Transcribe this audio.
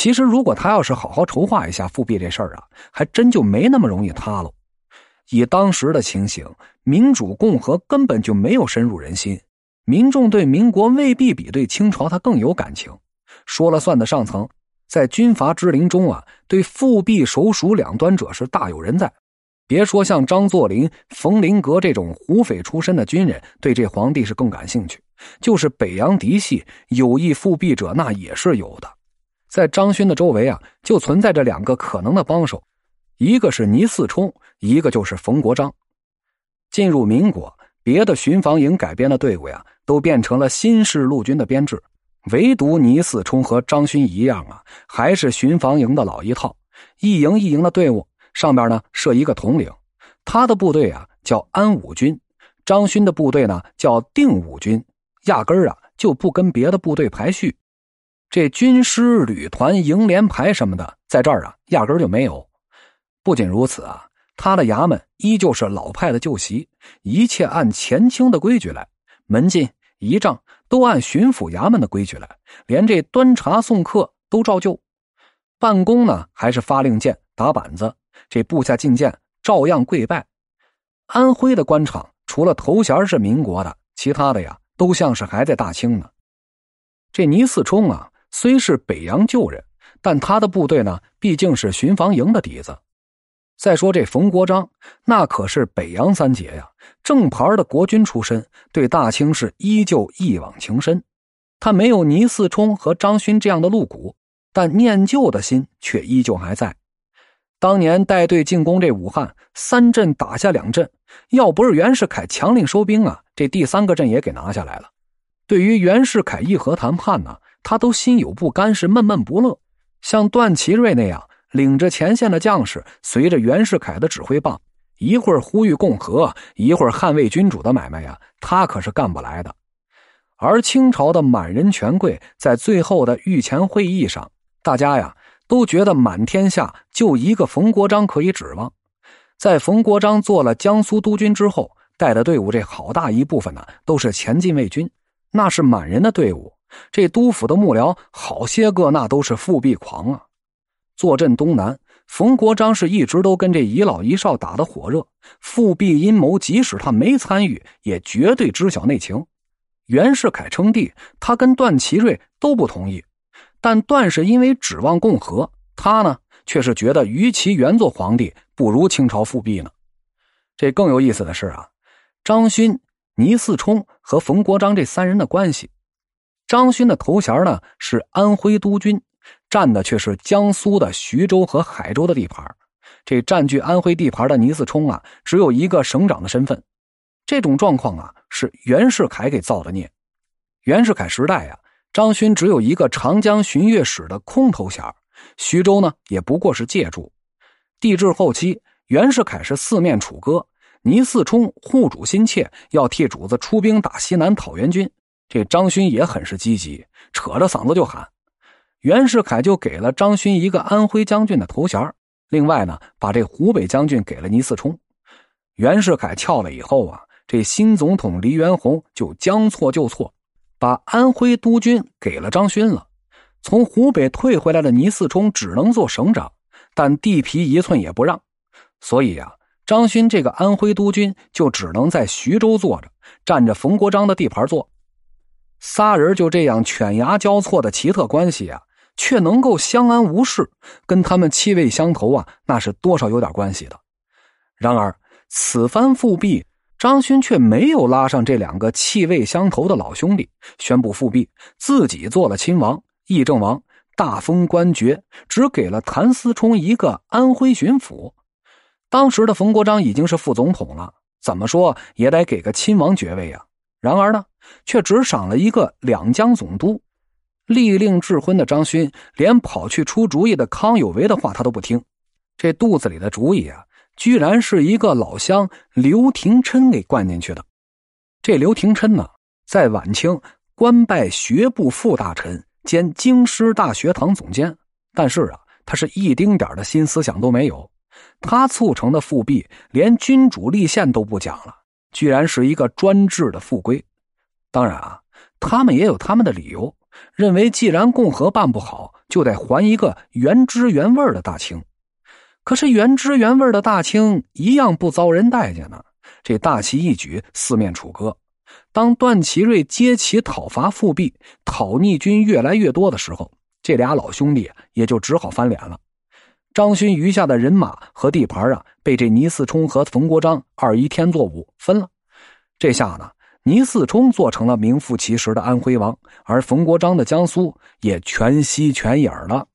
其实，如果他要是好好筹划一下复辟这事儿啊，还真就没那么容易塌喽。以当时的情形，民主共和根本就没有深入人心，民众对民国未必比对清朝他更有感情。说了算的上层，在军阀之林中啊，对复辟首鼠两端者是大有人在。别说像张作霖、冯麟阁这种胡匪出身的军人对这皇帝是更感兴趣，就是北洋嫡系有意复辟者，那也是有的。在张勋的周围啊，就存在着两个可能的帮手，一个是倪嗣冲，一个就是冯国璋。进入民国，别的巡防营改编的队伍呀，都变成了新式陆军的编制，唯独倪嗣冲和张勋一样啊，还是巡防营的老一套，一营一营的队伍。上边呢设一个统领，他的部队啊叫安武军，张勋的部队呢叫定武军，压根儿啊就不跟别的部队排序，这军师、旅团、营连排什么的，在这儿啊压根儿就没有。不仅如此啊，他的衙门依旧是老派的旧习，一切按前清的规矩来，门禁、仪仗都按巡抚衙门的规矩来，连这端茶送客都照旧，办公呢还是发令箭、打板子。这部下觐见，照样跪拜。安徽的官场，除了头衔是民国的，其他的呀，都像是还在大清呢。这倪嗣冲啊，虽是北洋旧人，但他的部队呢，毕竟是巡防营的底子。再说这冯国璋，那可是北洋三杰呀，正牌的国军出身，对大清是依旧一往情深。他没有倪嗣冲和张勋这样的露骨，但念旧的心却依旧还在。当年带队进攻这武汉，三镇打下两镇，要不是袁世凯强令收兵啊，这第三个镇也给拿下来了。对于袁世凯议和谈判呢，他都心有不甘，是闷闷不乐。像段祺瑞那样领着前线的将士，随着袁世凯的指挥棒，一会儿呼吁共和，一会儿捍卫君主的买卖呀，他可是干不来的。而清朝的满人权贵在最后的御前会议上，大家呀。都觉得满天下就一个冯国璋可以指望，在冯国璋做了江苏督军之后，带的队伍这好大一部分呢都是前进卫军，那是满人的队伍。这督府的幕僚好些个那都是复辟狂啊。坐镇东南，冯国璋是一直都跟这一老一少打得火热，复辟阴谋即使他没参与，也绝对知晓内情。袁世凯称帝，他跟段祺瑞都不同意。但段是因为指望共和，他呢却是觉得与其原做皇帝，不如清朝复辟呢。这更有意思的是啊，张勋、倪嗣冲和冯国璋这三人的关系。张勋的头衔呢是安徽督军，占的却是江苏的徐州和海州的地盘。这占据安徽地盘的倪嗣冲啊，只有一个省长的身份。这种状况啊，是袁世凯给造的孽。袁世凯时代啊。张勋只有一个长江巡阅使的空头衔，徐州呢也不过是借助。帝制后期，袁世凯是四面楚歌，倪嗣冲护主心切，要替主子出兵打西南讨袁军。这张勋也很是积极，扯着嗓子就喊。袁世凯就给了张勋一个安徽将军的头衔，另外呢，把这湖北将军给了倪嗣冲。袁世凯翘了以后啊，这新总统黎元洪就将错就错。把安徽督军给了张勋了，从湖北退回来的倪嗣冲只能做省长，但地皮一寸也不让，所以啊，张勋这个安徽督军就只能在徐州坐着，占着冯国璋的地盘坐。仨人就这样犬牙交错的奇特关系啊，却能够相安无事，跟他们气味相投啊，那是多少有点关系的。然而此番复辟。张勋却没有拉上这两个气味相投的老兄弟，宣布复辟，自己做了亲王、议政王，大封官爵，只给了谭嗣冲一个安徽巡抚。当时的冯国璋已经是副总统了，怎么说也得给个亲王爵位啊。然而呢，却只赏了一个两江总督。立令智昏的张勋，连跑去出主意的康有为的话他都不听，这肚子里的主意啊！居然是一个老乡刘廷琛给灌进去的。这刘廷琛呢，在晚清官拜学部副大臣兼京师大学堂总监，但是啊，他是一丁点的新思想都没有。他促成的复辟，连君主立宪都不讲了，居然是一个专制的复归。当然啊，他们也有他们的理由，认为既然共和办不好，就得还一个原汁原味的大清。可是原汁原味的大清一样不遭人待见呢。这大旗一举，四面楚歌。当段祺瑞接旗讨伐复辟，讨逆军越来越多的时候，这俩老兄弟也就只好翻脸了。张勋余下的人马和地盘啊，被这倪嗣冲和冯国璋二一天作五分了。这下呢，倪嗣冲做成了名副其实的安徽王，而冯国璋的江苏也全息全影了。